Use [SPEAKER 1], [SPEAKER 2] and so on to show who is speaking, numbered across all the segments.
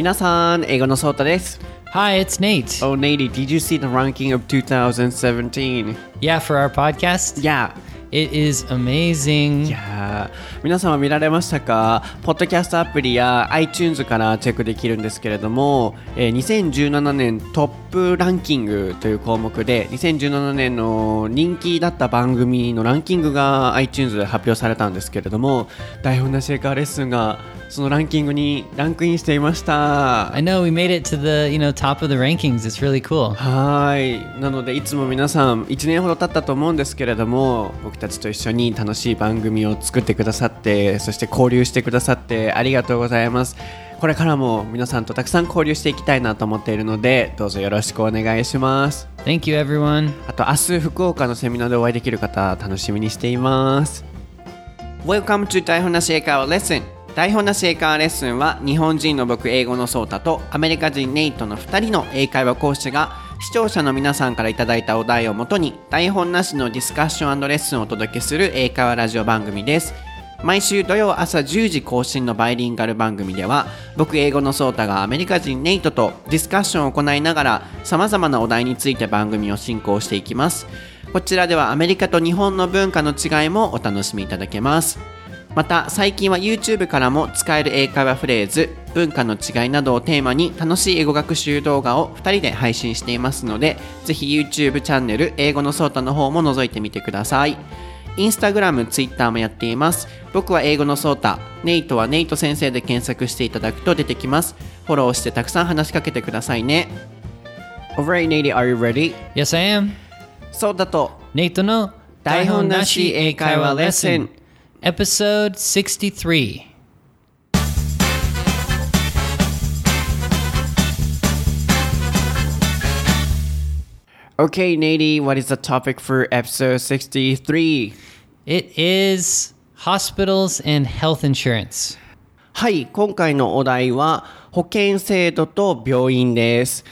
[SPEAKER 1] 皆さん、英語のソータです。
[SPEAKER 2] Hi, it's Nate.
[SPEAKER 1] Oh, Nady, did you see the ranking of 2017?
[SPEAKER 2] Yeah, for our podcast.
[SPEAKER 1] Yeah.
[SPEAKER 2] It is amazing.
[SPEAKER 1] いやー 皆様見られましたか？ポッドキャストアプリや iTunes からチェックできるんですけれども、えー2017年トップランキングという項目で2017年の人気だった番組のランキングが iTunes で発表されたんですけれども台本なしエカーレッスンがそのランキングにランクインしていました。
[SPEAKER 2] I know we made it to the, you know, top of the rankings. It's really cool.
[SPEAKER 1] はいなのでいつも皆さん1年ほど経ったと思うんですけれども僕たちと一緒に楽しい番組を作ってくださってそして交流してくださってありがとうございます。これからも皆さんとたくさん交流していきたいなと思っているのでどうぞよろしくお願いします。
[SPEAKER 2] Thank you, everyone.
[SPEAKER 1] あと明日福岡のセミナーでお会いできる方楽しみにしています。Welcome to 台本なし英会話レッスン台本なし英会話レッスンは日本人の僕英語のソータとアメリカ人ネイトの2人の英会話講師が視聴者の皆さんからいただいたお題をもとに台本なしのディスカッションレッスンをお届けする英会話ラジオ番組です毎週土曜朝10時更新のバイリンガル番組では僕英語のソータがアメリカ人ネイトとディスカッションを行いながら様々なお題について番組を進行していきます。こちらではアメリカと日本の文化の違いもお楽しみいただけます。また最近は YouTube からも使える英会話フレーズ文化の違いなどをテーマに楽しい英語学習動画を2人で配信していますのでぜひ YouTube チャンネル英語のソータの方も覗いてみてください。インスタグラム、ツイッターもやっています。僕は英語のソータ、ネイトはネイト先生で検索していただくと出てきます。フォローしてたくさん話しかけてくださいね。Alright, Nate, are you ready?
[SPEAKER 2] Yes, I am.
[SPEAKER 1] そうだと
[SPEAKER 2] Nate no
[SPEAKER 1] 台本なし英会話レッスン
[SPEAKER 2] Episode 63.
[SPEAKER 1] Okay, Nady, what is the topic for episode 63?
[SPEAKER 2] It is hospitals and health insurance.
[SPEAKER 1] はい、今回のお題は保険制度と病院です。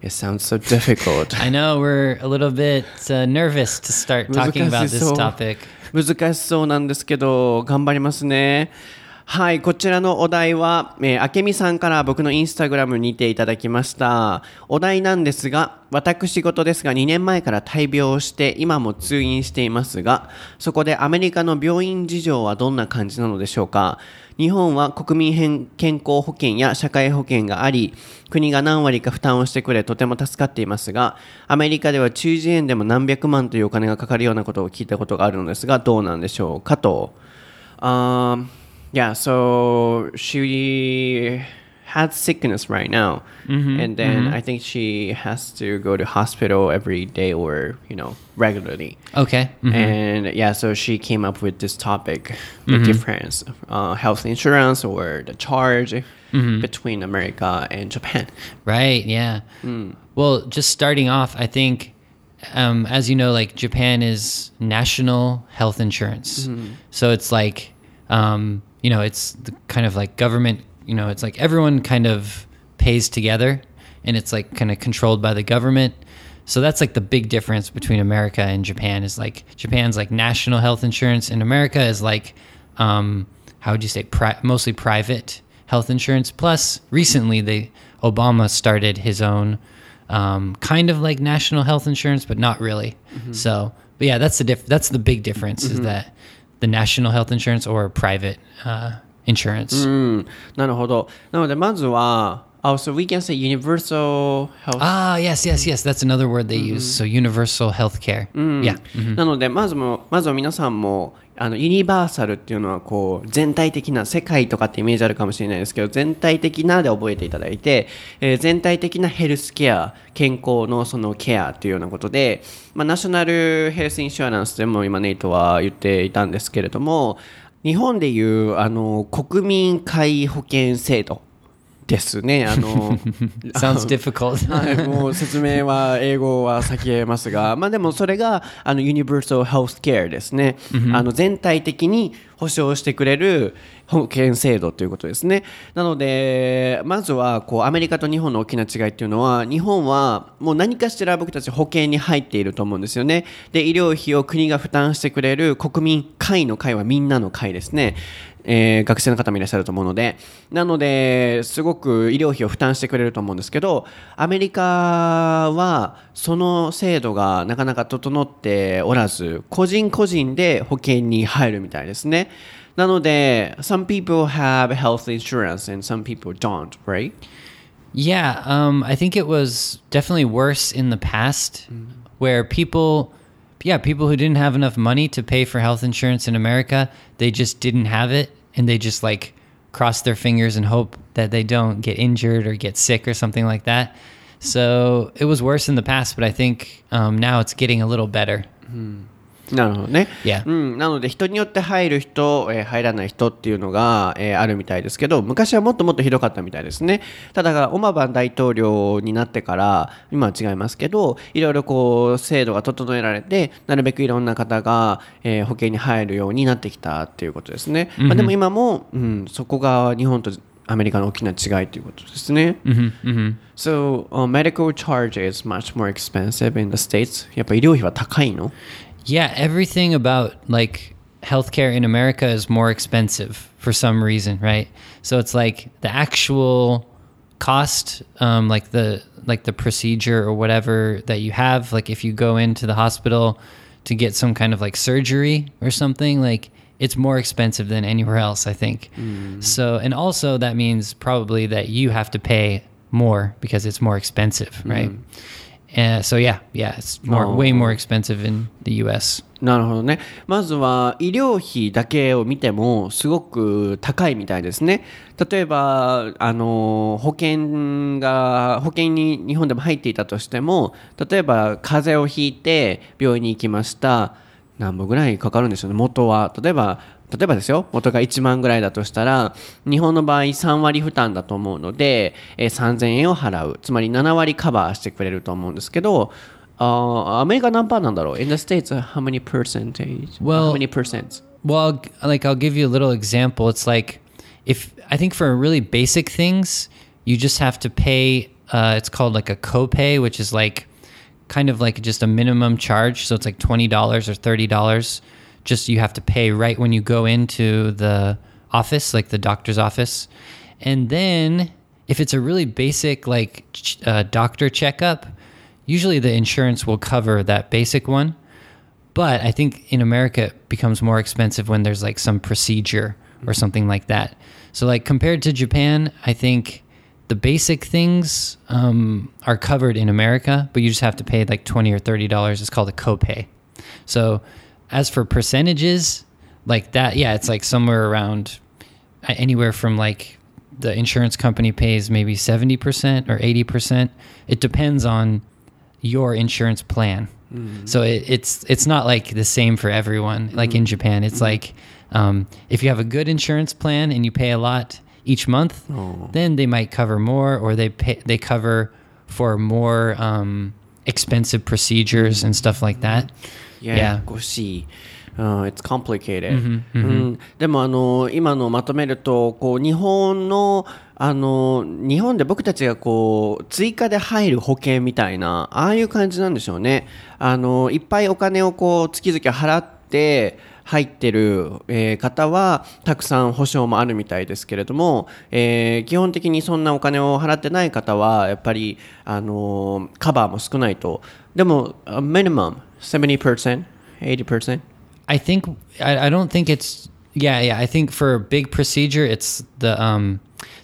[SPEAKER 1] It sounds so difficult.
[SPEAKER 2] I know we're a little bit uh, nervous to start talking about
[SPEAKER 1] 難し
[SPEAKER 2] this
[SPEAKER 1] そう
[SPEAKER 2] topic.
[SPEAKER 1] 難しそうなんですけど頑張りますね はいこちらのお題は、えー、あけみさんから僕のインスタグラムにていただきました。お題なんですが私事ですが2年前から大病をして今も通院していますがそこでアメリカの病院事情はどんな感じなのでしょうか。日本は国民健康保険や社会保険があり国が何割か負担をしてくれとても助かっていますがアメリカでは中耳炎でも何百万というお金がかかるようなことを聞いたことがあるのですがどうなんでしょうかと、um, Yeah, so she had sickness right now and then I think she has to go to hospital every day or you know regularly
[SPEAKER 2] Okay. Mhm.
[SPEAKER 1] and yeah so she came up with this topic the difference uh, health insurance or the charge between america and japan
[SPEAKER 2] Right. Yeah. Well, just starting off, I think, um, as you know, like Japan is national health insurance. So it's like, um, you know, it's the kind of like government, you know, it's like everyone kind of pays together and it's like kind of controlled by the government. So that's like the big difference between America and Japan is like Japan's like national health insurance and America is like, um, how would you say, pri- mostly private health insurance. Plus, recently, they Obama started his own um, kind of like national health insurance, but not really. So, but yeah, that's the diff- That's the big difference is that the national health insurance or private uh, insurance.
[SPEAKER 1] うんなるほどなのでまずは Oh, so we can say universal health
[SPEAKER 2] Ah, yes, yes, yes. That's another word they use. So universal health care. Yeah.
[SPEAKER 1] なのでまずもまずは皆さんも あのユニバーサルっていうのはこう全体的な世界とかってイメージあるかもしれないですけど全体的なで覚えていただいて、えー全体的なヘルスケア健康のそのケアっていうようなことで、まあ、ナショナルヘルスインシュアランスでも今ネイトは言っていたんですけれども日本でいうあの国民皆保険制度ですねあの
[SPEAKER 2] Sounds difficult.
[SPEAKER 1] はい、もう説明は英語は避けますが、まあでもそれがあのユニバーサルヘルスケアですね。あの全体的に保保証してくれる保険制度ということですね。なので、まずはこうアメリカと日本の大きな違いっていうのは、日本はもう何かしら僕たち保険に入っていると思うんですよね。で、医療費を国が負担してくれる国民会の会はみんなの会ですね。えー学生の方もいらっしゃると思うので、なので、すごく医療費を負担してくれると思うんですけど、アメリカはその制度がなかなか整っておらず、個人個人で保険に入るみたいですね。なので、some people have health insurance and some people don't, right?
[SPEAKER 2] Yeah, um, I think it was definitely worse in the past, where people, yeah, people who didn't have enough money to pay for health insurance in America, they just didn't have it, and they just like cross their fingers and hope that they don't get injured or get sick or something like that. So it was worse in the past, but I think um, now it's getting a little better.
[SPEAKER 1] なるほどね。
[SPEAKER 2] Yeah.
[SPEAKER 1] うん、なので人によって入る人、えー入らない人っていうのが、えーあるみたいですけど昔はもっともっとひどかったみたいですねただオマバン大統領になってから今は違いますけどいろいろこう制度が整えられてなるべくいろんな方が、えー保険に入るようになってきたっていうことですね、まあ、でも今も、うん、そこが日本とアメリカの大きな違いということですね。So, uh, medical charge is much more expensive in the States. やっぱ医療費は高いの？
[SPEAKER 2] Yeah, everything about like healthcare in America is more expensive for some reason, right? So it's like the actual cost, um, like the like the procedure or whatever that you have. Like if you go into the hospital to get some kind of like surgery or something, like it's more expensive than anywhere else, I think. So and also that means probably that you have to pay more because it's more expensive, right? Uh, so yeah, yeah, it's more
[SPEAKER 1] Oh.
[SPEAKER 2] way more expensive in the U.S.
[SPEAKER 1] なるほどね。まずは医療費だけを見てもすごく高いみたいですね。例えば、あの、保険が、保険に日本でも入っていたとしても、例えば風邪をひいて病院に行きました。何本ぐらいかかるんでしょうね。元は。例えば、例えばですよ、元が1万ぐらいだとしたら、日本の場合3割負担だと思うので、えー3000円を払う。つまり7割カバーしてくれると思うんですけど、あーアメリカ何パーなんだろう ?In the States, how many percentage?
[SPEAKER 2] Well-
[SPEAKER 1] how many percent?
[SPEAKER 2] Well, like I'll give you a little example. It's like if I think for really basic things, you just have to pay. Uh, it's called like a copay, which is like kind of like just a minimum charge. So it's like twenty dollars or thirty dollars. Just you have to pay right when you go into the office, like the doctor's office, and then if it's a really basic like uh, doctor checkup, usually the insurance will cover that basic one. But I think in America it becomes more expensive when there's like some procedure or something like that. So like compared to Japan, I think the basic things um, are covered in America, but you just have to pay like twenty or thirty dollars. It's called a copay. So as for percentages, like that, yeah, it's like somewhere around anywhere from like the insurance company pays maybe 70% or 80%. It depends on your insurance plan. So it, it's it's not like the same for everyone. Like in Japan, it's like um, if you have a good insurance plan and you pay a lot each month, then they might cover more, or they pay they cover for more um, expensive procedures and stuff like that.
[SPEAKER 1] ややこしい。うん、it's complicated、うん、でもあの今のまとめるとこう日本のあの日本で僕たちがこう追加で入る保険みたいなああいう感じなんでしょうね。あのいっぱいお金をこう月々払って入ってる、えー方はたくさん保証もあるみたいですけれども、えー基本的にそんなお金を払ってない方はやっぱりあのカバーも少ないとでも、a minimum 70%, 80%?
[SPEAKER 2] I think, I, I don't think it's, yeah, yeah. I think for a big procedure, it's the, um,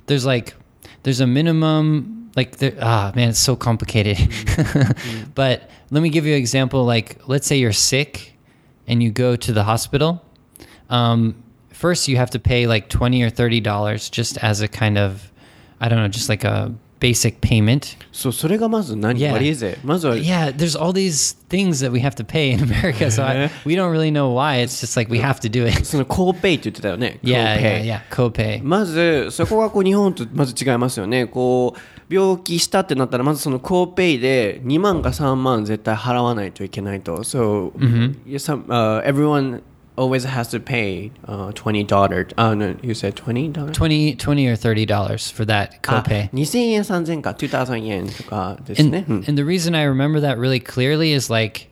[SPEAKER 2] there's like, there's a minimum, like, there, ah, man, it's so complicated. Mm-hmm. but let me give you an example. Like, let's say you're sick and you go to the hospital. Um, first, you have to pay like 20 or $30 just as a kind of, I don't know, just like a basic payment
[SPEAKER 1] そうそれがまず何
[SPEAKER 2] Yeah.
[SPEAKER 1] What is it? まずは
[SPEAKER 2] yeah there's all these things that we have to pay in America so I, we don't really know why it's just like we have to do it
[SPEAKER 1] そのコーペイって言ってたよね
[SPEAKER 2] Yeah,
[SPEAKER 1] Copay
[SPEAKER 2] yeah, yeah. Copay.
[SPEAKER 1] まずそこがこう日本とまず違いますよねこう病気したってなったらまずそのコーペイで2万か3万絶対払わないといけないと So、yeah, some, uh, everyone always has to pay uh, twenty dollar. Uh, no, you said twenty dollar.
[SPEAKER 2] 20, 20 or thirty dollars for that
[SPEAKER 1] あ
[SPEAKER 2] copay.
[SPEAKER 1] 2000円3000円か2000円とかです
[SPEAKER 2] And,
[SPEAKER 1] ね。うん
[SPEAKER 2] and the reason I remember that really clearly is like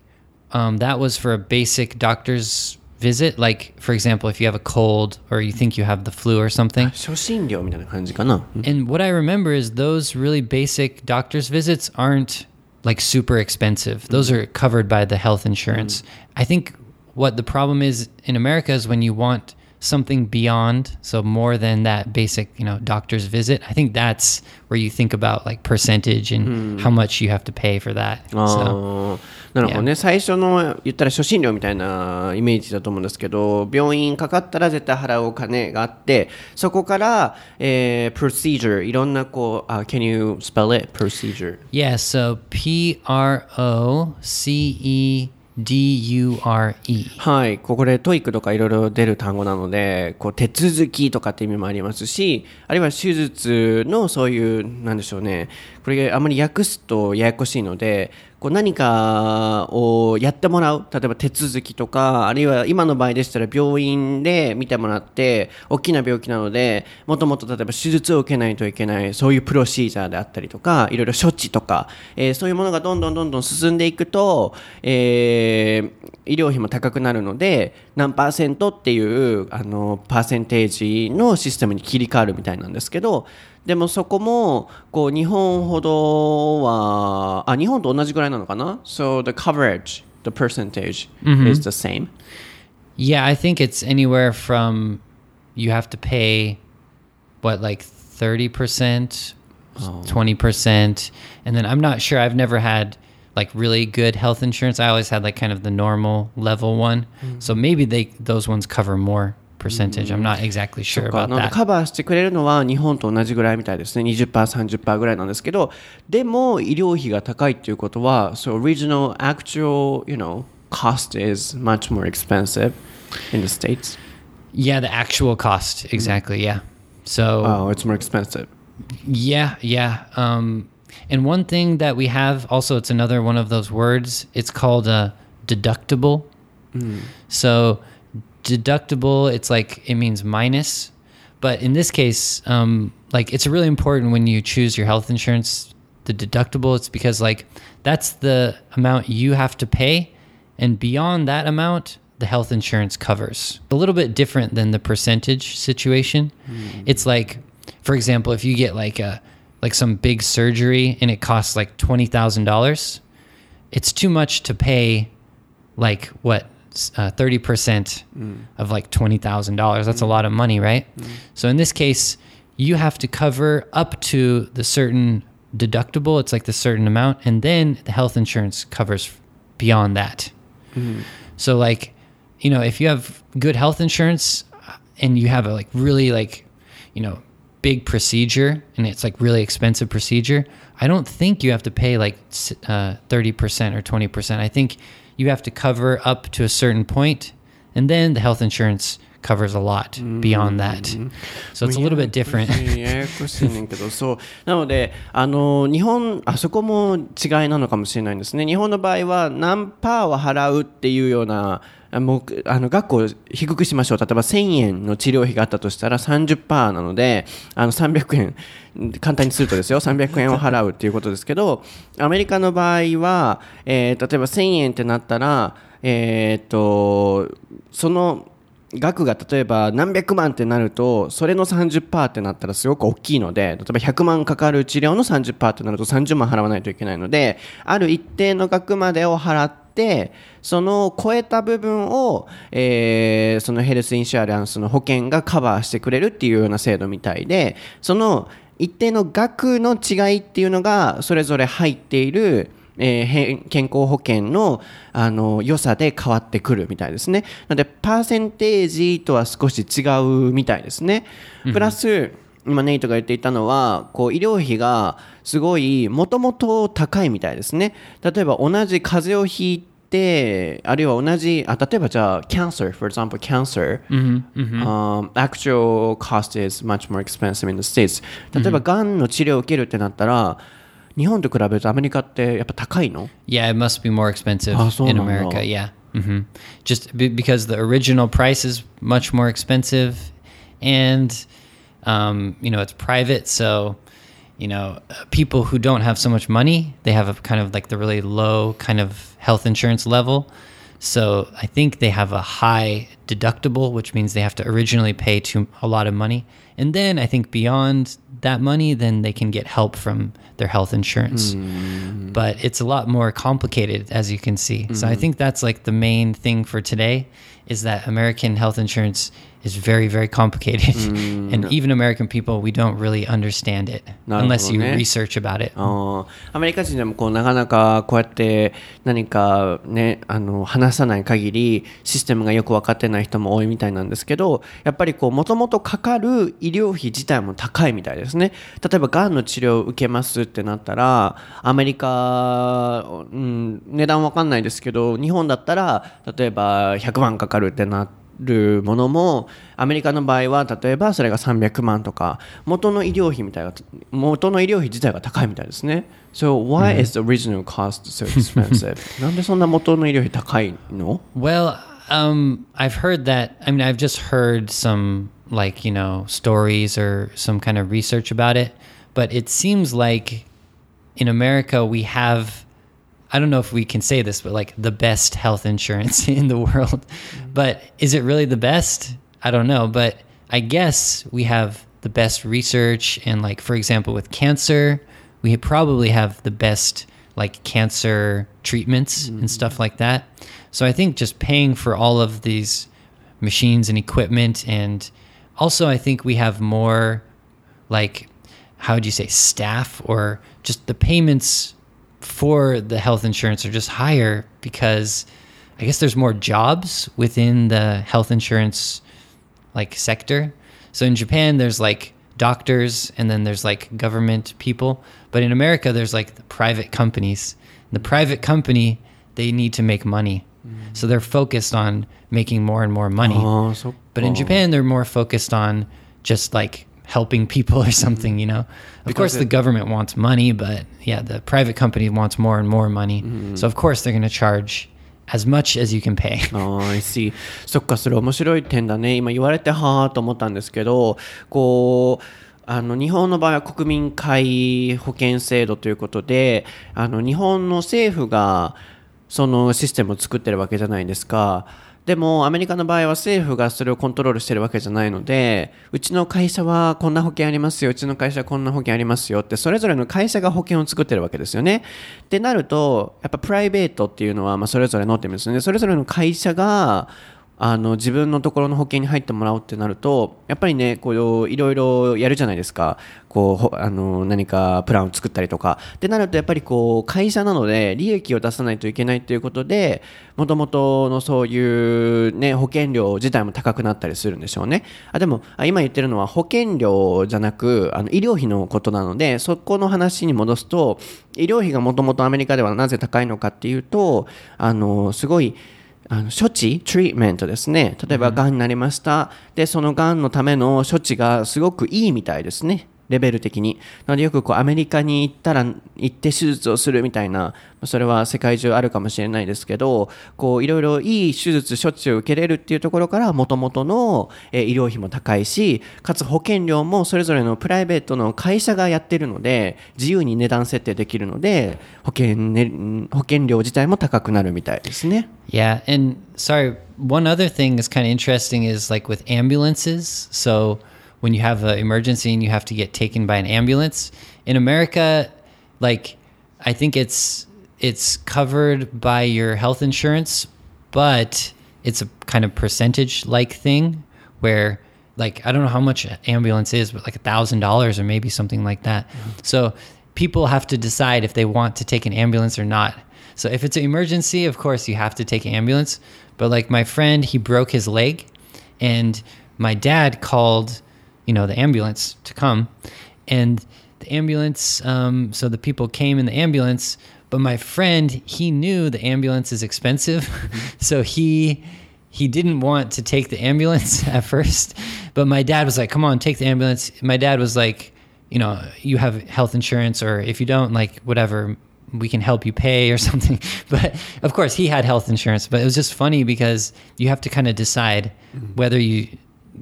[SPEAKER 2] um, that was for a basic doctor's visit. Like, for example, if you have a cold or you think you have the flu or something.
[SPEAKER 1] 初診料みたいな感じかな。うん
[SPEAKER 2] And what I remember is those really basic doctor's visits aren't like super expensive. Those are covered by the health insurance. I think what the problem is in America is when you want something beyond, so more than that basic, you know, doctor's visit. I think that's where you think about like percentage and hmm. how much you have to pay for that.
[SPEAKER 1] あ
[SPEAKER 2] So,
[SPEAKER 1] なるほどね、最初の言ったら初診料みたいなイメージだと思うんですけど病院かかったら絶対払うお金があってそこから、えー、procedure いろんなこう、あ can you spell it? procedure.
[SPEAKER 2] Yeah, so P R O C E D U R E.
[SPEAKER 1] はい、ここで TOEIC とかいろいろ出る単語なので、こう手続きとかって意味もありますし、あるいは手術のそういう、なんでしょうね、これあまり訳すとややこしいので、こう何かをやってもらう、例えば手続きとか、あるいは今の場合でしたら病院で見てもらって、大きな病気なので、もともと例えば手術を受けないといけない、そういうプロシージャーであったりとか、いろいろ処置とか、えーそういうものがどんどんどんどん進んでいくと、えー医療費も高くなるので、何パーセントっていうあのパーセンテージのシステムに切り替わるみたいなんですけど、でもそこもこう日本ほどは、あ、日本と同じぐらいなのかな ?So the coverage, the percentage is the same.
[SPEAKER 2] Yeah, I think it's anywhere from you have to pay what like 30%, 20%, and then I'm not sure I've never had like really good health insurance. I always had like kind of the normal level one. So maybe they those ones cover more percentage. I'm not exactly
[SPEAKER 1] そ
[SPEAKER 2] sure
[SPEAKER 1] っか
[SPEAKER 2] about
[SPEAKER 1] なので
[SPEAKER 2] that.
[SPEAKER 1] カバーしてくれるのは日本と同じぐらいみたいですね。20%、30%ぐらいなんですけど、でも医療費が高いっていうことは、so original actual, you know, cost is much more expensive in the States.
[SPEAKER 2] Yeah, the actual cost exactly, yeah. So
[SPEAKER 1] Oh, it's more expensive.
[SPEAKER 2] Yeah, yeah. Um, and one thing that we have also, it's another one of those words. It's called a deductible. Hmm. So deductible, it's like it means minus, but in this case, um, like it's really important when you choose your health insurance. The deductible, it's because like that's the amount you have to pay, and beyond that amount, the health insurance covers. A little bit different than the percentage situation. Hmm. It's like, for example, if you get like a like some big surgery and it costs like twenty thousand dollars, it's too much to pay like what uh, thirty percent of like twenty thousand dollars. That's a lot of money, right? So in this case, you have to cover up to the certain deductible. It's like the certain amount, and then the health insurance covers beyond that. So like, you know, if you have good health insurance uh, and you have a like really like, you know, big procedure and it's like really expensive procedure, I don't think you have to pay like s- uh, 30% or 20%. I think you have to cover up to a certain point and then the health insurance covers a lot beyond that. So it's a little bit different.
[SPEAKER 1] ややこしいねんけど、そう。なので、あの、日本、あそこも違いなのかもしれないんですね。日本の場合は何パーは払うっていうような、あ もうあの額を低くしましょう。例えば1000円の治療費があったとしたら30%なので、あの300円、簡単にするとですよ、300円を払うっていうことですけど、アメリカの場合は、えー例えば1000円ってなったら、えーっと、その、額が例えば何百万ってなるとそれの30%ってなったらすごく大きいので例えば100万かかる治療の30%ってなると30万払わないといけないのである一定の額までを払ってその超えた部分を、えーそのヘルスインシュアランスの保険がカバーしてくれるっていうような制度みたいでその一定の額の違いっていうのがそれぞれ入っているえー健康保険のあの良さで変わってくるみたいですね。なので、パーセンテージとは少し違うみたいですね。プラス、今ネイトが言っていたのは、こう医療費がすごいもともと高いみたいですね。例えば同じ風邪をひいて、あるいは同じ、あ例えばじゃあ、cancer, for example, cancer、um, actual cost is much more expensive in the States. 例えば、がんの治療を受けるってなったら、日本と比べるとアメリカってやっぱ高いの
[SPEAKER 2] Yeah, it must be more expensive
[SPEAKER 1] Ah,
[SPEAKER 2] in America. Yeah. hmm Just be, because the original price is much more expensive, and um, you know it's private, so you know people who don't have so much money, they have a kind of like the really low kind of health insurance level. So I think they have a high deductible, which means they have to originally pay to a lot of money, and then I think beyond that money, then they can get help from their health insurance. Mm. But it's a lot more complicated, as you can see. So I mm. think that's like the main thing for today is that American health insurance is very, very complicated. and even American people, we don't really understand it unless you research about it.
[SPEAKER 1] アメリカ人でもこうなかなかこうやって何かねあの話さない限りシステムがよく分かってない人も多いみたいなんですけどやっぱりこうもともとかかる医療費自体も高いみたいですね例えばがんの治療を受けますってなったらアメリカ、うん、値段わかんないですけど日本だったら例えば100万かかるってなってるものもアメリカの場合は例えばそれが300万とか元の医療費みたいな元の医療費自体が高いみたいですね So why is the original cost so expensive? なんでそんな元の医療費高いの
[SPEAKER 2] Well, um, I've heard that. I mean, I've just heard some like you know stories or some kind of research about it, but it seems like in America we have. I don't know if we can say this, but like the best health insurance in the world. Mm-hmm. But is it really the best? I don't know. But I guess we have the best research. And, like, for example, with cancer, we probably have the best like cancer treatments and mm-hmm. stuff like that. So I think just paying for all of these machines and equipment and also I think we have more like how would you say staff or just the payments for the health insurance are just higher because I guess there's more jobs within the health insurance like sector. So in Japan there's like doctors and then there's like government people, but in America there's like the private companies. The private company they need to make money. Mm-hmm. So they're focused on making more and more money.
[SPEAKER 1] Oh, so,
[SPEAKER 2] but in oh. Japan they're more focused on just like helping people or something, you know? Of course, the government wants money, but yeah, the private company wants more and more money. So, of course, they're going to charge as much as you can pay.
[SPEAKER 1] ああ、I see. そっか、それ面白い点だね。今言われてはーと思ったんですけど、こう、あの日本の場合は国民皆保険制度ということで、あの日本の政府がそのシステムを作ってるわけじゃないですか。でもアメリカの場合は政府がそれをコントロールしてるわけじゃないので、うちの会社はこんな保険ありますよ、うちの会社はこんな保険ありますよって、それぞれの会社が保険を作ってるわけですよね。ってなると、やっぱプライベートっていうのはまあそれぞれのって意味ですよね。それぞれの会社があの自分のところの保険に入ってもらおうってなるとやっぱりねこういろいろやるじゃないですか。こうあの何かプランを作ったりとか。ってなるとやっぱりこう会社なので利益を出さないといけないということでもともとのそういう、ね、保険料自体も高くなったりするんでしょうね。あでも今言ってるのは保険料じゃなくあの医療費のことなのでそこの話に戻すと医療費がもともとアメリカではなぜ高いのかっていうとあのすごいあの処置、トリートメントですね。例えば、がんになりました。で、そのがんのための処置がすごくいいみたいですね。レベル的に。なので、よくこうアメリカに行ったら、行って手術をするみたいな、それは世界中あるかもしれないですけど、こう、いろいろいい手術、処置を受けれるっていうところから、もともとの、えー医療費も高いし、かつ保険料もそれぞれのプライベートの会社がやってるので、自由に値段設定できるので、保険,、ね、保険料自体も高くなるみたいですね。
[SPEAKER 2] Yeah, and sorry, one other thing is kind of interesting is like with ambulances. So when you have an emergency and you have to get taken by an ambulance in America, like I think it's it's covered by your health insurance, but it's a kind of percentage like thing where like I don't know how much an ambulance is, but like a thousand dollars or maybe something like that. Mm-hmm. So people have to decide if they want to take an ambulance or not. So if it's an emergency, of course you have to take an ambulance. But like my friend, he broke his leg, and my dad called, you know, the ambulance to come, and the ambulance. Um, so the people came in the ambulance, but my friend, he knew the ambulance is expensive, so he he didn't want to take the ambulance at first. But my dad was like, "Come on, take the ambulance." My dad was like, "You know, you have health insurance, or if you don't, like whatever." we can help you pay or something. But of course, he had health insurance. But it was just funny because you have to kind of decide whether you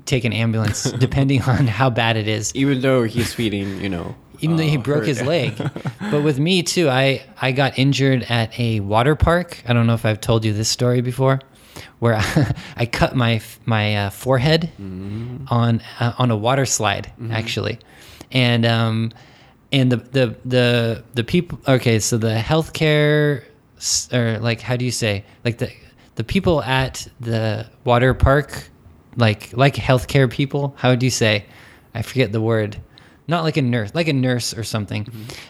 [SPEAKER 2] take an ambulance depending on how bad it is.
[SPEAKER 1] Even though he's feeding, you know.
[SPEAKER 2] Even though he
[SPEAKER 1] uh,
[SPEAKER 2] broke
[SPEAKER 1] hurt.
[SPEAKER 2] his leg. but with me too, I I got injured at a water park. I don't know if I've told you this story before, where I, cut my my uh, forehead on uh, on a water slide actually, and um and the the the the people. Okay, so the healthcare or like how do you say like the the people at the water park like like healthcare people how do you say i forget the word not like a nurse like a nurse or something.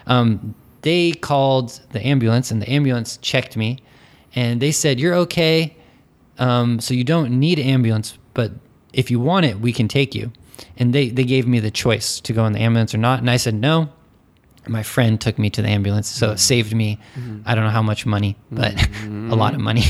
[SPEAKER 2] Um, they called the ambulance and the ambulance checked me and they said you're okay um, so you don't need an ambulance but if you want it we can take you. And they, they gave me the choice to go in the ambulance or not and i said no. My friend took me to the ambulance so it saved me i don't know how much money but a lot of money.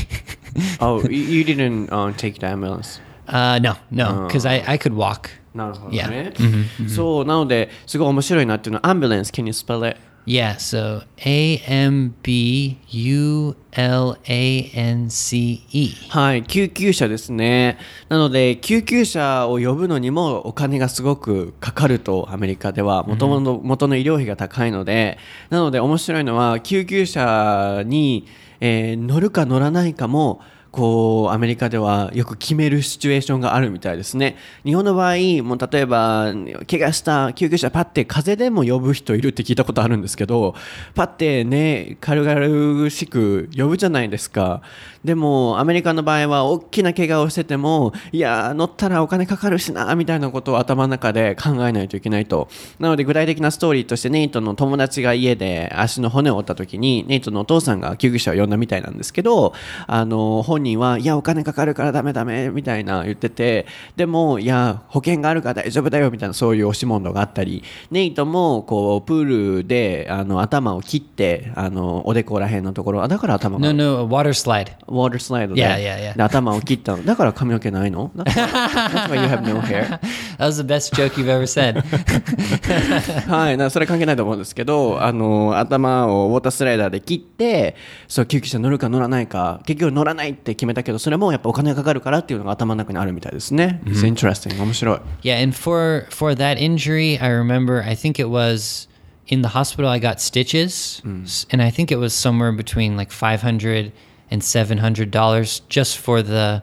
[SPEAKER 1] Oh, you, you didn't uh, take the ambulance.
[SPEAKER 2] Uh, no no because I, I could walk
[SPEAKER 1] なるほどね。
[SPEAKER 2] Yeah.
[SPEAKER 1] そう、なので、すごい面白いなっていうのは、アンビュレンス、can you spell it?
[SPEAKER 2] Yeah, so A M B U L A N C E.
[SPEAKER 1] はい、救急車ですね。なので、救急車を呼ぶのにもお金がすごくかかると、アメリカでは。元々元の医療費が高いので、なので面白いのは、救急車に、えー乗るか乗らないかも、こう、アメリカではよく決めるシチュエーションがあるみたいですね。日本の場合、もう例えば、怪我した救急車パッて風邪でも呼ぶ人いるって聞いたことあるんですけど、パッてね、軽々しく呼ぶじゃないですか。でも、アメリカの場合は、大きな怪我をしてても、いや、乗ったらお金かかるしな、みたいなことを頭の中で考えないといけないと。なので、具体的なストーリーとして、ネイトの友達が家で足の骨を折った時に、ネイトのお父さんが救急車を呼んだみたいなんですけど、あの、本人は、いや、お金かかるからダメダメ、みたいな言ってて、でも、いや、保険があるから大丈夫だよ、みたいな、そういう押し問答があったり、ネイトも、こう、プールで、あの、頭を切って、あの、おでこら辺のところ、あだから頭が
[SPEAKER 2] No, no, water slide.
[SPEAKER 1] ウォータースライドで
[SPEAKER 2] Yeah, yeah, yeah.
[SPEAKER 1] で頭を切ったの。だから髪の毛ないの？That's why, that's why you have no hair.
[SPEAKER 2] That was the best joke you've ever said.
[SPEAKER 1] はい、なそれ関係ないと思うんですけど、あの、頭をウォータースライダーで切って、そう、救急車乗るか乗らないか、結局乗らないって決めたけど、それもやっぱお金がかかるからっていうのが頭の中にあるみたいですね。It's interesting. 面白い。
[SPEAKER 2] yeah, and for for that injury, I remember I think it was in the hospital I got stitches s- and I think it was somewhere between like 500 and 700 dollars just for the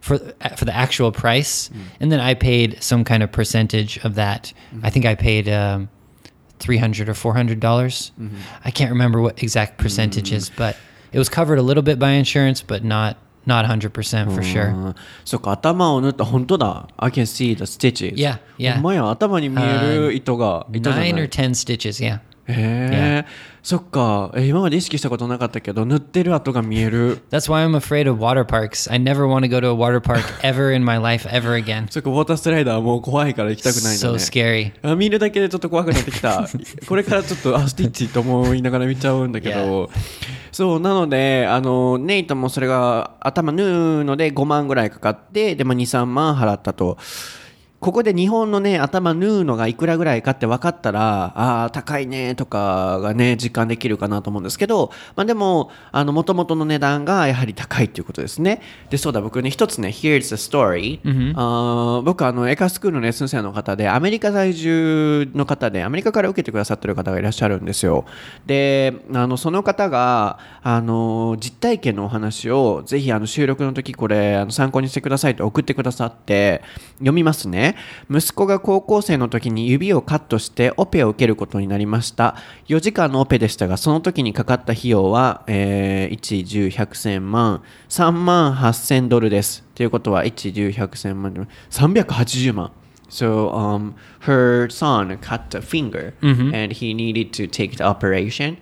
[SPEAKER 2] for for the actual price. And then I paid some kind of percentage of that. I think I paid um 300 or 400 dollars. I can't remember what exact percentages, but it was covered a little bit by insurance, but not not 100% for sure.
[SPEAKER 1] うんそっか、頭を縫った、本当だ。I can see the stitches.
[SPEAKER 2] Yeah, yeah.
[SPEAKER 1] ほんまや、頭に見える糸が、糸じゃない
[SPEAKER 2] Nine or 10 stitches, yeah.
[SPEAKER 1] へえ、そっか、え今まで意識したことなかったけど、塗ってる跡が見える。
[SPEAKER 2] That's why I'm afraid of water parks. I never want to go to a water park ever in my life ever again.
[SPEAKER 1] そっか、ウォータースライダーはもう怖いから行きたくないんだ
[SPEAKER 2] So
[SPEAKER 1] ね。
[SPEAKER 2] scary.
[SPEAKER 1] あ見るだけでちょっと怖くなってきた。これからちょっと、あ、スティッチと思いながら見ちゃうんだけど。そう、なので、あの、ネイトもそれが頭縫うので5万ぐらいかかって、で、まあ2、3万払ったと。ここで日本のね、頭縫うのがいくらぐらいかって分かったら、ああ、高いねとかがね、実感できるかなと思うんですけど、まあでも、あの、元々の値段がやはり高いっていうことですね。で、そうだ、僕ね、一つね、Here's the story、あー僕、あの、エカスクールのレッスン生の方で、アメリカ在住の方で、アメリカから受けてくださってる方がいらっしゃるんですよ。で、あの、その方が、あの、実体験のお話を、ぜひ、あの、収録の時、これ、あの参考にしてくださいと送ってくださって、読みますね。息子が高校生の時に指をカットしてオペを受けることになりました。4時間のオペでしたが、その時にかかった費用は、えー、1、10、100、1000万、3万8000ドルです。ということは、1、10、100、1000万、380万。So um, her son cut a finger and he needed to take the operation.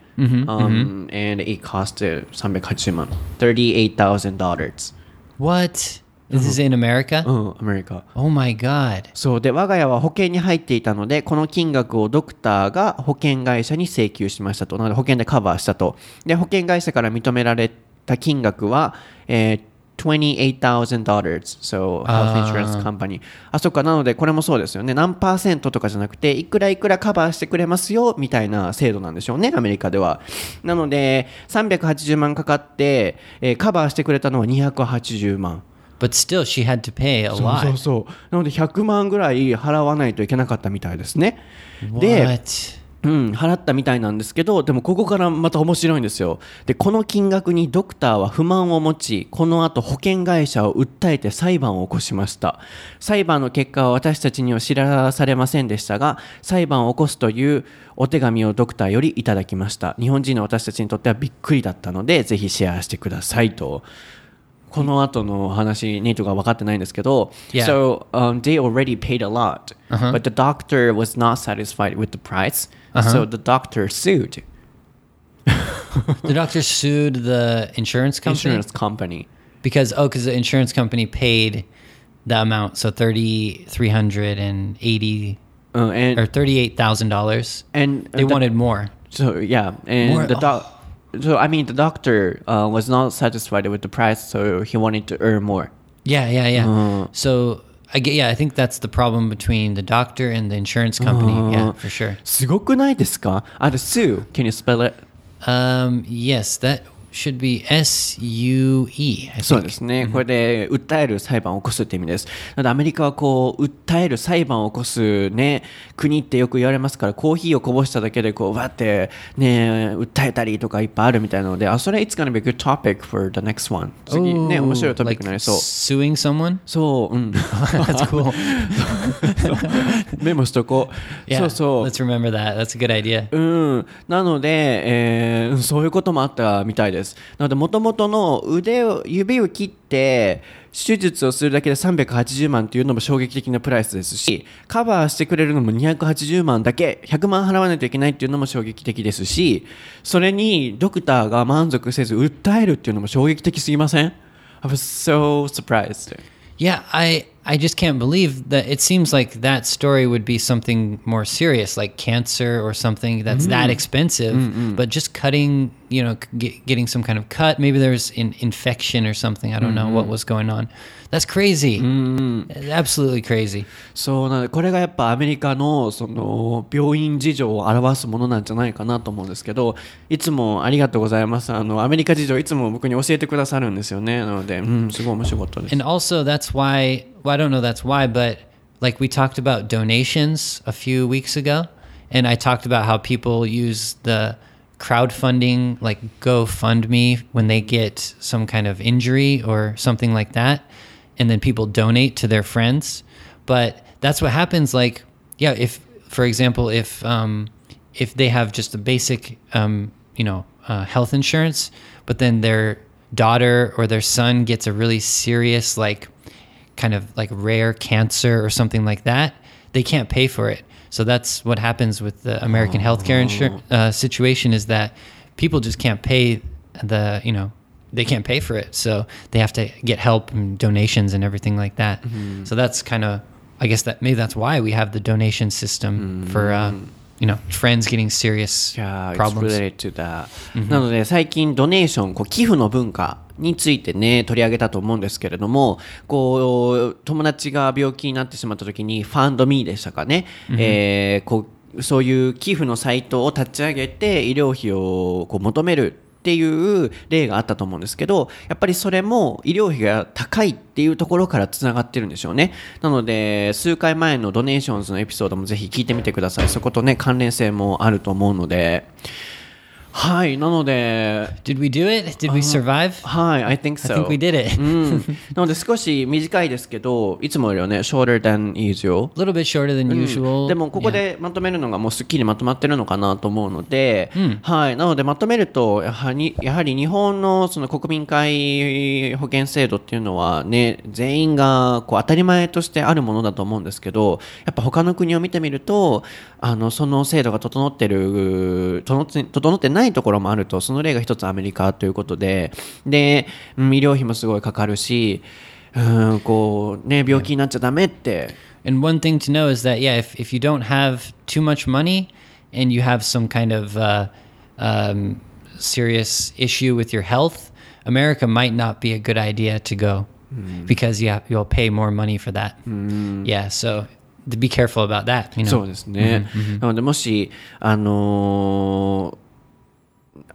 [SPEAKER 1] um, And it cost uh, 380万。$38,000.
[SPEAKER 2] What? This is in America?
[SPEAKER 1] うん、アメリカ。
[SPEAKER 2] Oh my god.
[SPEAKER 1] そうで我が家は保険に入っていたのでこの金額をドクターが保険会社に請求しましたと。なので保険でカバーしたとで保険会社から認められた金額は、えー $28,000 so health insurance company. あそっか。なのでこれもそうですよね。何パーセントとかじゃなくていくらいくらカバーしてくれますよみたいな制度なんでしょうねアメリカでは。なので380万かかって、えーカバーしてくれたのは280万
[SPEAKER 2] But still, she had to pay a
[SPEAKER 1] そうそう
[SPEAKER 2] lot.
[SPEAKER 1] そう。なので100万ぐらい払わないといけなかったみたいですね。で?うん、払ったみたいなんですけどでもここからまた面白いんですよ。でこの金額にドクターは不満を持ちこの後保険会社を訴えて裁判を起こしました。裁判の結果は私たちには知らされませんでしたが裁判を起こすというお手紙をドクターよりいただきました。日本人の私たちにとってはびっくりだったのでぜひシェアしてくださいとこの後の話、ネイトが分かってないんですけど、
[SPEAKER 2] Yeah.
[SPEAKER 1] so、um, they already paid a lot, but the doctor was not satisfied with the price, so the doctor sued
[SPEAKER 2] The doctor sued the insurance company
[SPEAKER 1] insurance company.
[SPEAKER 2] because oh, because the insurance company paid the amount, so thirty three hundred and eighty
[SPEAKER 1] Uh, and
[SPEAKER 2] or thirty eight thousand dollars.
[SPEAKER 1] and
[SPEAKER 2] They
[SPEAKER 1] the-
[SPEAKER 2] wanted more.
[SPEAKER 1] so yeah, and
[SPEAKER 2] More-
[SPEAKER 1] the doc. So I mean, the doctor uh, was not satisfied with the price, so he wanted to earn more.
[SPEAKER 2] Yeah, yeah, yeah. So I get yeah, I think that's the problem between the doctor and the insurance company. Yeah, for sure.
[SPEAKER 1] すごくないですかあ、the sue. Can you spell it?
[SPEAKER 2] Um, yes, that should be S U E. I
[SPEAKER 1] そう.ですね、これで訴える裁判を起こすって意味です。なのでアメリカはこう訴える裁判を起こす、ね、国ってよく言われますからコーヒーをこぼしただけでこうわって、ね、訴えたりとかいっぱいあるみたいなのであそれ It's gonna be a good topic for the next one? 次ね面白いトピックになりそう。
[SPEAKER 2] suing someone?
[SPEAKER 1] そう、うん、
[SPEAKER 2] That's cool.
[SPEAKER 1] メモしとこう。
[SPEAKER 2] Yeah,
[SPEAKER 1] そうそう。
[SPEAKER 2] let's remember that. That's a good idea.
[SPEAKER 1] うん、なので、えーそういうこともあったみたいです。なので、もともとの腕を、指を切って、手術をするだけで380万っていうのも衝撃的なプライスですし、カバーしてくれるのも280万だけ、100万払わないといけないっていうのも衝撃的ですし、それにドクターが満足せず訴えるっていうのも衝撃的すぎません ?I was so surprised.
[SPEAKER 2] Yeah, I I just can't believe that it seems like that story would be something more serious like cancer or something that's that mm-hmm. expensive, but just cutting, you know, get, getting some kind of cut, maybe there's an infection or something. I don't know what mm-hmm. was going on. That's crazy. Absolutely crazy.
[SPEAKER 1] そうなのでこれがやっぱアメリカのその病院事情を表すものなんじゃないかなと思うんですけどいつもありがとうございますあのアメリカ事情いつも僕に教えてくださるんですよねなので、うん、すごい面白かったです
[SPEAKER 2] And also, that's why, well, I don't know that's why, but like we talked about donations a few weeks ago, and I talked about how people use the crowdfunding, like GoFundMe, when they get some kind of injury or something like that, and then people donate to their friends. But that's what happens. Like, yeah, if, for example, if, um, if they have just a basic, um, you know, uh, health insurance, but then their daughter or their son gets a really serious, like, kind of like rare cancer or something like that, they can't pay for it. So that's what happens with the American healthcare insur- uh, situation is that people just can't pay the, you know, they can't pay for it. So they have to get help and donations and everything like that. So that's kind of, I guess that maybe that's why we have the donation system for, uh, you know, friends getting serious
[SPEAKER 1] Yeah, it's
[SPEAKER 2] problems.
[SPEAKER 1] related to that. なので最近ドネーションこう寄付の文化についてね取り上げたと思うんですけれどもこう友達が病気になってしまった時にファンドミーでしたかね、えーこうそういう寄付のサイトを立ち上げて医療費をこう求めるっていう例があったと思うんですけどやっぱりそれも医療費が高いっていうところからつながってるんでしょうね。なので数回前のドネーションズのエピソードもぜひ聞いてみてください。そことね関連性もあると思うので。はいなので
[SPEAKER 2] Did we do it? Did we survive?
[SPEAKER 1] はい I think
[SPEAKER 2] I
[SPEAKER 1] so
[SPEAKER 2] think we did it.
[SPEAKER 1] うん、なので少し短いですけどいつもよりはね shorter than usual
[SPEAKER 2] A little bit shorter than usual.
[SPEAKER 1] でもここ.でまとめるのがもうすっきりまとまってるのかなと思うので、はい、なのでまとめるとやはりやはり日本のその国民皆保険制度っていうのはね全員がこう当たり前としてあるものだと思うんですけどやっぱ他の国を見てみるとあのその制度が整ってる整って整ってないところもあるとその例が一つアメリカということででうん医療費もすごいかかるしうんこうね病気になっちゃダメって。
[SPEAKER 2] And one thing to know is that yeah, if if you don't have too much money and you have some kind of uh, um, serious issue with your health, America might not be a good idea to go because you have, you'll pay more money for that. Yeah, so to be careful about that. You know.
[SPEAKER 1] そうですね。なので、もし、あのー、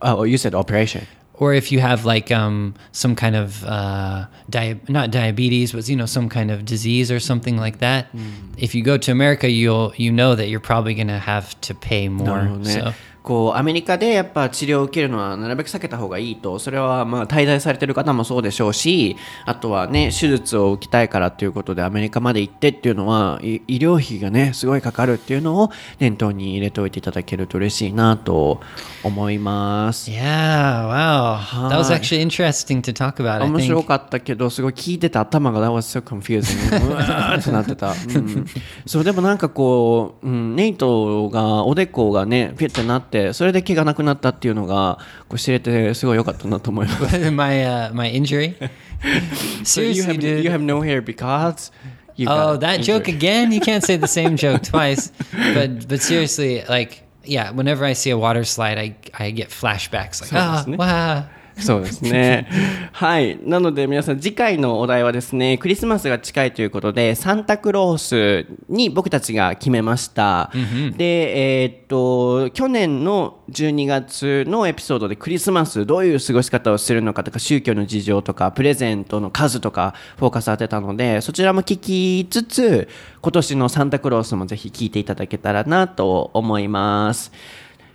[SPEAKER 1] Oh, you said operation.
[SPEAKER 2] Or if you have like um, some kind of uh, di not diabetes, but you know some kind of disease or something like that. Mm. If you go to America, you'll you know that you're probably going to have to pay more.
[SPEAKER 1] No,
[SPEAKER 2] so
[SPEAKER 1] こうアメリカでやっぱ治療を受けるのはなるべく避けた方がいいとそれはまあ滞在されてる方もそうでしょうしあとはね手術を受けたいからということでアメリカまで行ってっていうのはい医療費がねすごいかかるっていうのを念頭に入れておいていただけると嬉しいなと思います。
[SPEAKER 2] yeah, wow, that was actually interesting to talk about.
[SPEAKER 1] 面.白かったけどすごい聞いてた頭が That was so confusing うわーってなってた、うん、そうでもなんかこう、うん、ネイトがおでこがねピュッてなってそれで毛がなくなったっていうのがこう知れてすごい良かったなと思います
[SPEAKER 2] my uh, my injury.
[SPEAKER 1] So you
[SPEAKER 2] Seriously,
[SPEAKER 1] have,
[SPEAKER 2] dude.
[SPEAKER 1] you have no hair because you
[SPEAKER 2] oh,
[SPEAKER 1] got
[SPEAKER 2] that joke
[SPEAKER 1] injured.
[SPEAKER 2] again? You can't say the same joke twice. But but seriously, like yeah, whenever I see a water slide, I I get flashbacks like ah
[SPEAKER 1] isn't it?
[SPEAKER 2] wow.
[SPEAKER 1] そうですね。はい。なので皆さん次回のお題はですね、クリスマスが近いということで、サンタクロースに僕たちが決めました。で、えーっと、去年の12月のエピソードでクリスマスどういう過ごし方をするのかとか、宗教の事情とか、プレゼントの数とかフォーカス当てたので、そちらも聞きつつ、今年のサンタクロースもぜひ聞いていただけたらなと思います。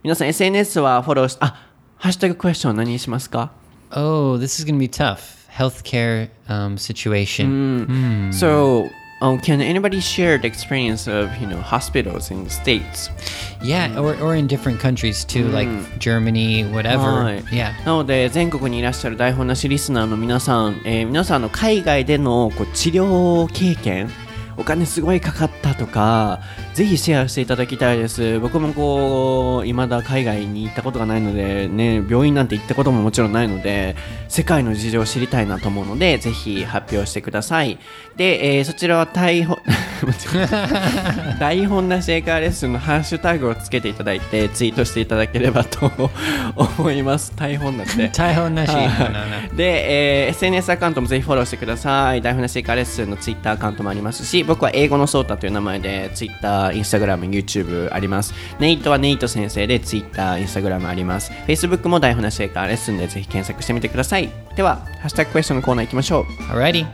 [SPEAKER 1] 皆さん SNS はフォローし、あ、ハッシュタグクエスチョン何にしますか
[SPEAKER 2] Oh, this is gonna be tough. Healthcare um, situation.
[SPEAKER 1] So, um, can anybody share the experience of you know hospitals in the states?
[SPEAKER 2] Yeah, or or in different countries too, like Germany, whatever.
[SPEAKER 1] はい
[SPEAKER 2] Yeah.
[SPEAKER 1] なので全国にいらっしゃる台本なしリスナーの皆さん、えー皆さんの海外でのこう治療経験 お金すごいかかったとかぜひシェアしていただきたいです僕もこう未だ海外に行ったことがないのでね病院なんて行ったことももちろんないので世界の事情を知りたいなと思うのでぜひ発表してくださいで、えーそちらは台本 台本なし英会話レッスンのハッシュタグをつけていただいてツイートしていただければと思います台本だって
[SPEAKER 2] Taihon nashi.
[SPEAKER 1] はい
[SPEAKER 2] No, no, no.
[SPEAKER 1] で、えー SNS アカウントもぜひフォローしてください。台本なし英会話レッスンの Twitter アカウントもありますし、僕は英語のソータという名前で Twitter、Instagram、YouTube あります。ネイトはネイト先生で Twitter、Instagram あります。Facebook も台本なし英会話レッスンでぜひ検索してみてください。では、ハッシュタグクエスチョンのコーナー行きましょう。
[SPEAKER 2] Alrighty.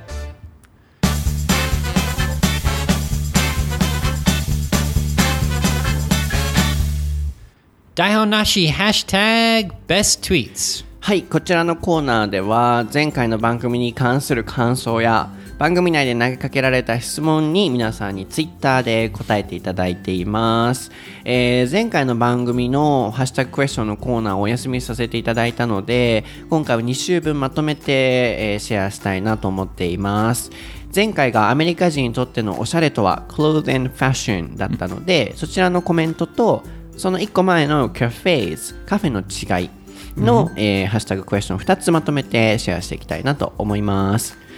[SPEAKER 2] Daihon Nashi hashtag best tweets.
[SPEAKER 1] はい、こちらのコーナーでは前回の番組に関する感想や番組内で投げかけられた質問に皆さんにツイッターで答えていただいています、えー前回の番組のハッシュタグクエスチョンのコーナーをお休みさせていただいたので今回は2週分まとめて、えーシェアしたいなと思っています。前回がアメリカ人にとってのおしゃれとは Clothes and Fashion だったので、そちらのコメントとその1個前の Cafes カフェの違いの、えーハッシュタグクエスチョン2つまとめてシェアしていきたいなと思います。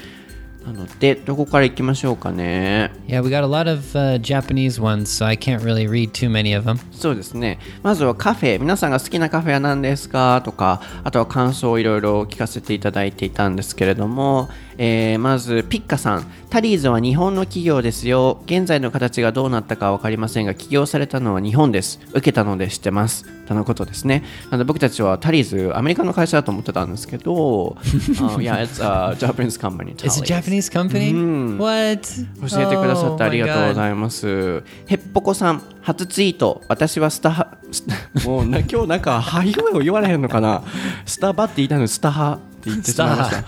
[SPEAKER 1] なので、どこから行きましょうかね。
[SPEAKER 2] Yeah, we got a lot of uh, Japanese ones, so I can't really read too many of them.
[SPEAKER 1] そうですね。まずはカフェ。皆さんが好きなカフェは何ですか？とか、あとは感想をいろいろ聞かせていただいていたんですけれども、えーまず、ピッカさん。タリーズは日本の企業ですよ。現在の形がどうなったかわかりませんが、起業されたのは日本です。受けたので知ってます。とのことですね。なので僕たちはタリーズ、アメリカの会社だと思ってたんですけど、あ yeah, it's a Japanese company.
[SPEAKER 2] It's a Japanese company? What?
[SPEAKER 1] 教えてくださってありがとうご
[SPEAKER 2] Oh
[SPEAKER 1] ざいます。へっぽこさん、初ツイート。私はスタ もうな今日なんか、はい声を言われへんのかな。スタバって言いたいのにスタハって言ってしまいました。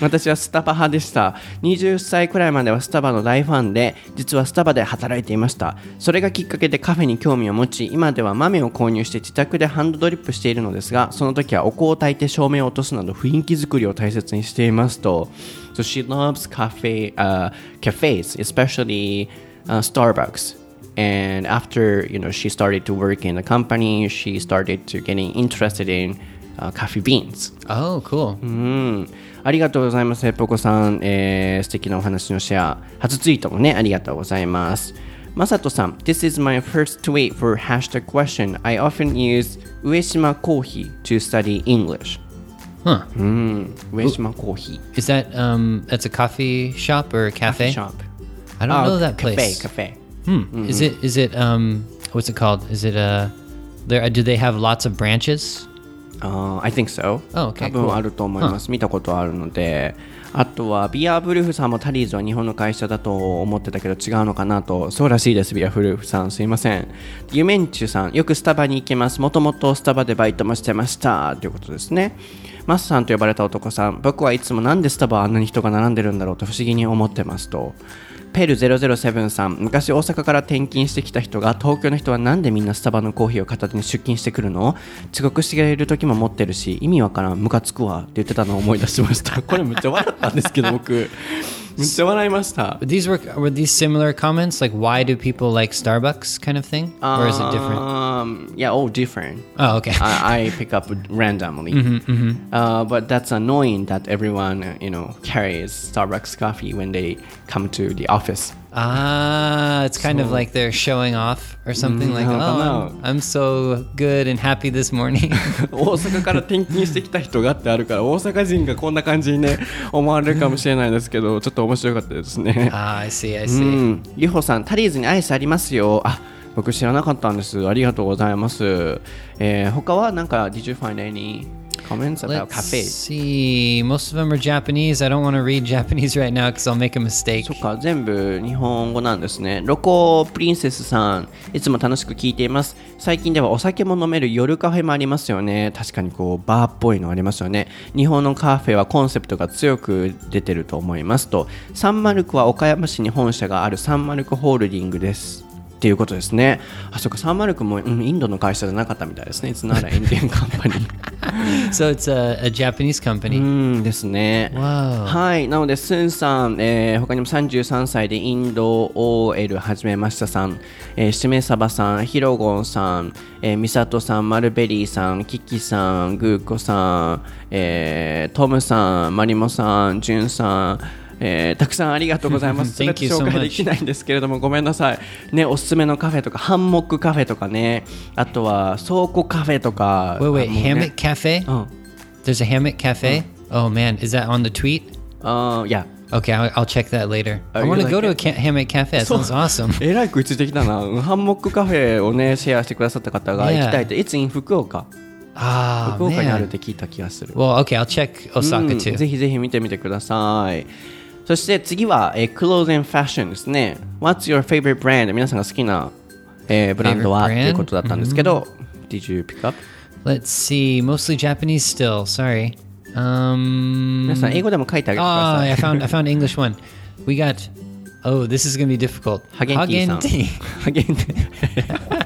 [SPEAKER 1] 私はスタバ派でした。20歳くらいまではスタバの大ファンで、実はスタバで働いていました。それがきっかけでカフェに興味を持ち、今では豆を購入して自宅でハンドドリップしているのですが、その時はお香を焚いて照明を落とすなど雰囲気作りを大切にしていますと。So she loves cafe, uh, cafes, especially uh, Starbucks. And after you know she started to work in the company, she started to getting interested in uh, coffee beans.
[SPEAKER 2] Oh, cool.
[SPEAKER 1] うん、ありがとうございます、ヘッポコさん、えー素敵なお話のシェア。初ツイートもね、ありがとうございます。まさとさん、This is my first tweet for hashtag question. I often use 上島コーヒー to study English.
[SPEAKER 2] Huh.
[SPEAKER 1] うん上島コーヒー
[SPEAKER 2] Is that um that's a coffee shop or a cafe?
[SPEAKER 1] ショップ
[SPEAKER 2] I don't know that place.
[SPEAKER 1] カフェカフェ
[SPEAKER 2] Hmm. Is it is it um what's it called? Is it uh there do they have lots of branches?
[SPEAKER 1] あー I think so、
[SPEAKER 2] Oh, okay,
[SPEAKER 1] 多分
[SPEAKER 2] cool.
[SPEAKER 1] あると思います、見たことあるので。あとはビアブルーフさんもタリーズは日本の会社だと思ってたけど違うのかなと。そうらしいですビアブルーフさん。すいません。ユメンチュさんよくスタバに行きます。もともとスタバでバイトもしてました。ということですね。マスさんと呼ばれた男さん。僕はいつもなんでスタバはあんなに人が並んでるんだろうと不思議に思ってますとペル007さん。昔大阪から転勤してきた人が東京の人はなんでみんなスタバのコーヒーを片手に出勤してくるの？遅刻している時も持ってるし意味わからん。ムカつくわ。って言ってたのを思い出しました。これめっちゃ笑ったんですけど僕。so when I must stop.
[SPEAKER 2] But these were were these similar comments like why do people like Starbucks kind of thing or is it different?
[SPEAKER 1] Um, yeah, all different.
[SPEAKER 2] Oh, okay.
[SPEAKER 1] I, I pick up randomly, mm-hmm, mm-hmm. Uh, but that's annoying that everyone you know carries Starbucks coffee when they come to the office.
[SPEAKER 2] Ah, it's kind of like they're showing off or something like, oh, I'm, I'm so good and happy this morning.
[SPEAKER 1] 大阪から転勤してきた人がってあるから、大阪人がこんな感じにね、思われるかもしれないですけど、ちょっと面白かったですね。
[SPEAKER 2] ああ、I C. I see.
[SPEAKER 1] さん、タリーズにアイスありますよ。あ僕知らなかったんです。ありがとうございます。えー、他は何か、Did you find any? Comments about
[SPEAKER 2] Let's
[SPEAKER 1] cafes?
[SPEAKER 2] see. Most of them are Japanese. I don't want to read Japanese right now because I'll make a mistake.
[SPEAKER 1] そっか全部日本語なんですねロコプリンセスさんいつも楽しく聞いています最近ではお酒も飲める夜カフェもありますよね確かにこうバーっぽいのありますよね日本のカフェはコンセプトが強く出てると思いますとサンマルクは岡山市に本社があるサンマルクホールディングですっていうことですね。あ、そっか、サンマルクも、うん、インドの会社じゃなかったみたいですね。It's not an Indian company.
[SPEAKER 2] So it's a, a Japanese
[SPEAKER 1] う
[SPEAKER 2] company.
[SPEAKER 1] んですね。
[SPEAKER 2] Wow.
[SPEAKER 1] はい、なので、スンさん、えー他にも33歳でインド OL 始めましたさん、えー、しめさばさん、ひろごんさん、えー、みさとさん、マルベリーさん、キキさん、グーコさん、えートムさん、マリモさん、ジュンさん、えーたくさんありがとうございます。すべ
[SPEAKER 2] Thank
[SPEAKER 1] て紹介.できないんですけれども、ごめんなさい。ね、おすすめのカフェとか、ハンモックカフェとかね、あとは倉庫カフェとか。
[SPEAKER 2] Wait, wait, Hammock Cafe?
[SPEAKER 1] うん。
[SPEAKER 2] There's a Hammock Cafe? Oh man, is that on the tweet?
[SPEAKER 1] あーいや。
[SPEAKER 2] Okay, I'll, I'll check that later. I want to go to a ca- Hammock Cafe. That sounds awesome.
[SPEAKER 1] えらい食いついてきたな。ハンモックカフェをね、シェアしてくださった方が
[SPEAKER 2] Yeah.
[SPEAKER 1] 行きたいって、いつ in 福岡。
[SPEAKER 2] Ah,
[SPEAKER 1] 福岡にあるっ.て聞いた気がする。
[SPEAKER 2] Well, okay, I'll check
[SPEAKER 1] う
[SPEAKER 2] Osaka
[SPEAKER 1] ん
[SPEAKER 2] too.
[SPEAKER 1] ぜひぜひ見てみてください。そして次は、えー、Clothes and Fashion ですね。What's your favorite brand? 皆さんが好きな、えーブランドは
[SPEAKER 2] Favorite
[SPEAKER 1] って
[SPEAKER 2] brand？
[SPEAKER 1] いうことだったんですけど、Did you pick up?
[SPEAKER 2] Let's see. Mostly Japanese still. Sorry. Um.
[SPEAKER 1] 皆さん英語でも書いてあげてくだ
[SPEAKER 2] Oh,
[SPEAKER 1] さい。
[SPEAKER 2] I found I found English one. We got. Oh, this is gonna be difficult.
[SPEAKER 1] ハゲンティさん。
[SPEAKER 2] Hagen-Tea.
[SPEAKER 1] ハゲンティ。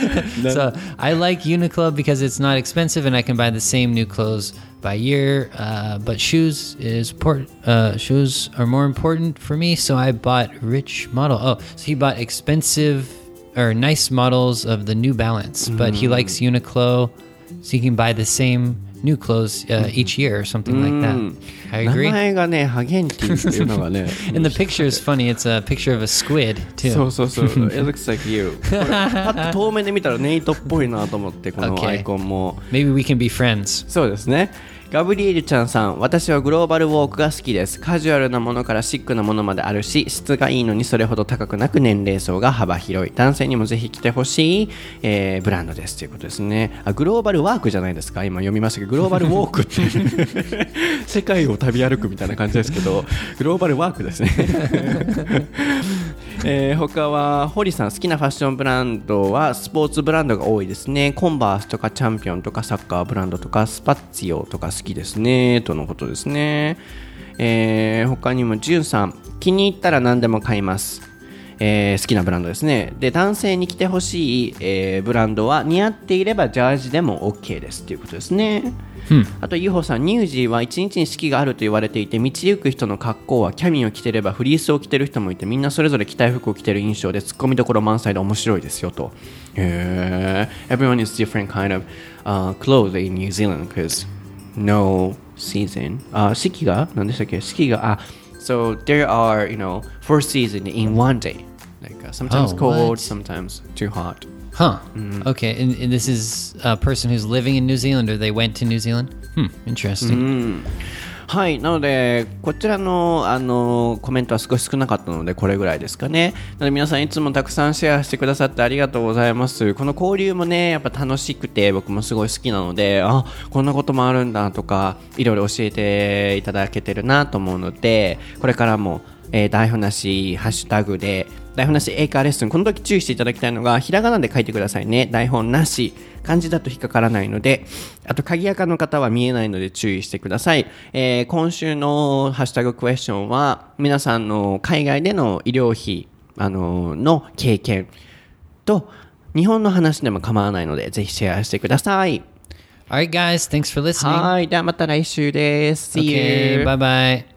[SPEAKER 2] So I like Uniqlo because it's not expensive and I can buy the same new clothes by year. Uh, but shoes is port. Uh, shoes are more important for me, so I bought rich model. Oh, so he bought expensive or nice models of the New Balance, but he likes Uniqlo, so he can buy the same new clothes uh, each year or something like that. I
[SPEAKER 1] 名
[SPEAKER 2] agree.
[SPEAKER 1] 前がね、ハゲンティっていうのがね。
[SPEAKER 2] And the picture is funny. It's a picture of a squid
[SPEAKER 1] そ
[SPEAKER 2] too.
[SPEAKER 1] うそうそう。It looks like you. これパッと遠目で見たらネイトっぽいなと思って、この
[SPEAKER 2] Okay.
[SPEAKER 1] アイコンも。
[SPEAKER 2] Maybe we can be friends.
[SPEAKER 1] そうですね。 ガブリエルちゃんさん、私はグローバルウォークが好きです。カジュアルなものからシックなものまであるし、質がいいのにそれほど高くなく年齢層が幅広い。男性にもぜひ着てほしい、えーブランドですということですねあ。グローバルワークじゃないですか。今読みましたけど、グローバルウォークって世界を旅歩くみたいな感じですけど、グローバルワークですね。えー他は堀さん好きなファッションブランドはスポーツブランドが多いですね。コンバースとかチャンピオンとかサッカーブランドとかスパッツィオとか好きですね。とのことですね、えー他にもジュンさん気に入ったら何でも買います。えー好きなブランドですね。で男性に着てほしい、えーブランドは似合っていればジャージでも OK ですということですね、あと UFO さん乳児は一日に四季があると言われていて道行く人の格好はキャミを着てればフリースを着てる人もいてみんなそれぞれ着たい服を着てる印象でツッコミどころ満載で面白いですよと。へえ Everyone is different kind of、uh, clothes in New Zealand because no season. あ四季が？何でしたっけ？四季が？あ So there are you know four seasons in one day like、uh, sometimes
[SPEAKER 2] Oh,
[SPEAKER 1] cold
[SPEAKER 2] what?
[SPEAKER 1] sometimes too hot
[SPEAKER 2] Huh. Okay. And, and this is a person who's living in New Zealand or they went to New Zealand? Hmm, interesting.
[SPEAKER 1] はい、なので、こちらのあのコメントは少し少なかったので、これぐらいですかね。なので、皆さんいつもたくさんシェアしてくださってありがとうございます。この交流もね、やっぱ楽しくて、僕もすごい好きなので、あこんなこともあるんだとか、いろいろ教えていただけてるなと思うので、これからも、えー、台本なし、ハッシュタグで、台本なし英会話レッスン、この時注意していただきたいのが、ひらがなで書いてくださいね。台本なし。漢字だと引っかからないので、あと、鍵垢の方は見えないので注意してください。えー今週のハッシュタグクエスチョンは、皆さんの海外での医療費、あのの経験と、日本の話でも構わないので、ぜひシェアしてください。
[SPEAKER 2] All right, guys, thanks for listening.
[SPEAKER 1] はい。ではまた来週です。See
[SPEAKER 2] Okay,
[SPEAKER 1] you.
[SPEAKER 2] bye bye.